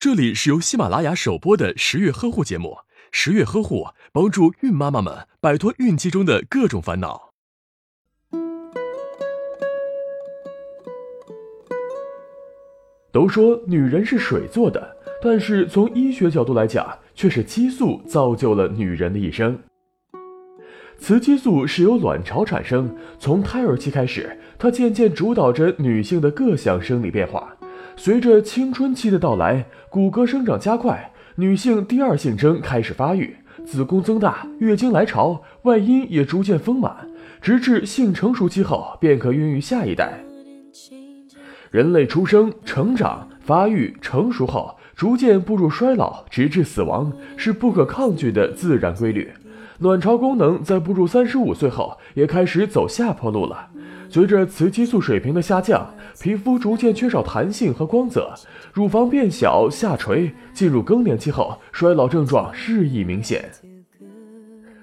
这里是由喜马拉雅首播的十月呵护节目。十月呵护帮助孕妈妈们摆脱孕期中的各种烦恼。都说女人是水做的，但是从医学角度来讲，却是激素造就了女人的一生。雌激素是由卵巢产生，从胎儿期开始，它渐渐主导着女性的各项生理变化。随着青春期的到来，骨骼生长加快，女性第二性征开始发育，子宫增大，月经来潮，外阴也逐渐丰满，直至性成熟期后，便可孕育下一代。人类出生、成长、发育、成熟后，逐渐步入衰老，直至死亡，是不可抗拒的自然规律。卵巢功能在步入三十五岁后，也开始走下坡路了。随着雌激素水平的下降，皮肤逐渐缺少弹性和光泽，乳房变小下垂，进入更年期后，衰老症状日益明显。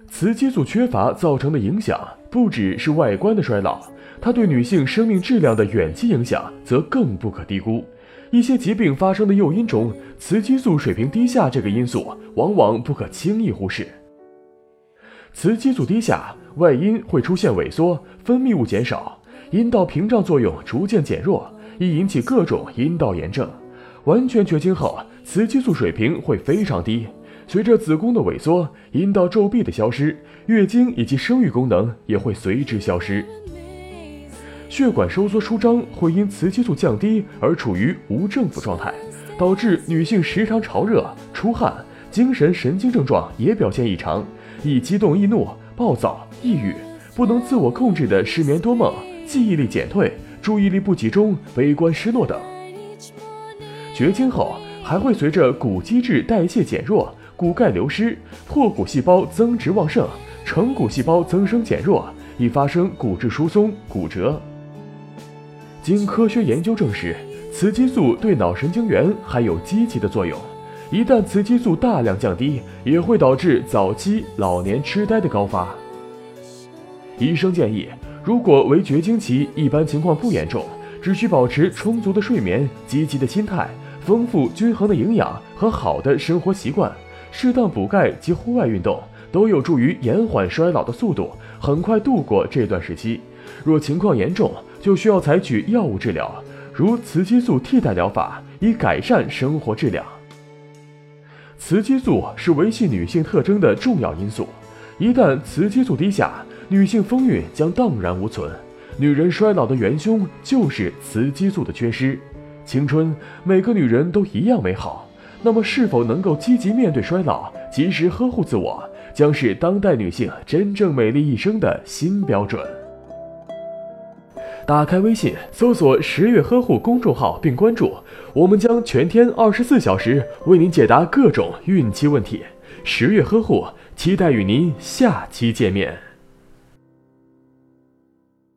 雌激素缺乏造成的影响不只是外观的衰老，它对女性生命质量的远期影响则更不可低估。一些疾病发生的诱因中，雌激素水平低下这个因素往往不可轻易忽视。雌激素低下。外阴会出现萎缩，分泌物减少，阴道屏障作用逐渐减弱，易引起各种阴道炎症。完全绝经后，雌激素水平会非常低。随着子宫的萎缩，阴道皱壁的消失，月经以及生育功能也会随之消失。血管收缩舒张会因雌激素降低而处于无政府状态，导致女性时常潮热、出汗，精神神经症状也表现异常，易激动易怒。暴躁、抑郁、不能自我控制的失眠多梦、记忆力减退、注意力不集中、悲观失落等。绝经后还会随着骨基质代谢减弱、骨钙流失、破骨细胞增殖旺盛、成骨细胞增生减弱，易发生骨质疏松、骨折。经科学研究证实，雌激素对脑神经元还有积极的作用。一旦雌激素大量降低，也会导致早期老年痴呆的高发。医生建议，如果为绝经期，一般情况不严重，只需保持充足的睡眠、积极的心态、丰富均衡的营养和好的生活习惯，适当补钙及户外运动，都有助于延缓衰老的速度，很快度过这段时期。若情况严重，就需要采取药物治疗，如雌激素替代疗法，以改善生活质量。雌激素是维系女性特征的重要因素，一旦雌激素低下，女性风韵将荡然无存。女人衰老的元凶就是雌激素的缺失。青春，每个女人都一样美好，那么是否能够积极面对衰老，及时呵护自我，将是当代女性真正美丽一生的新标准。打开微信，搜索“十月呵护”公众号并关注，我们将全天二十四小时为您解答各种孕期问题。十月呵护，期待与您下期见面。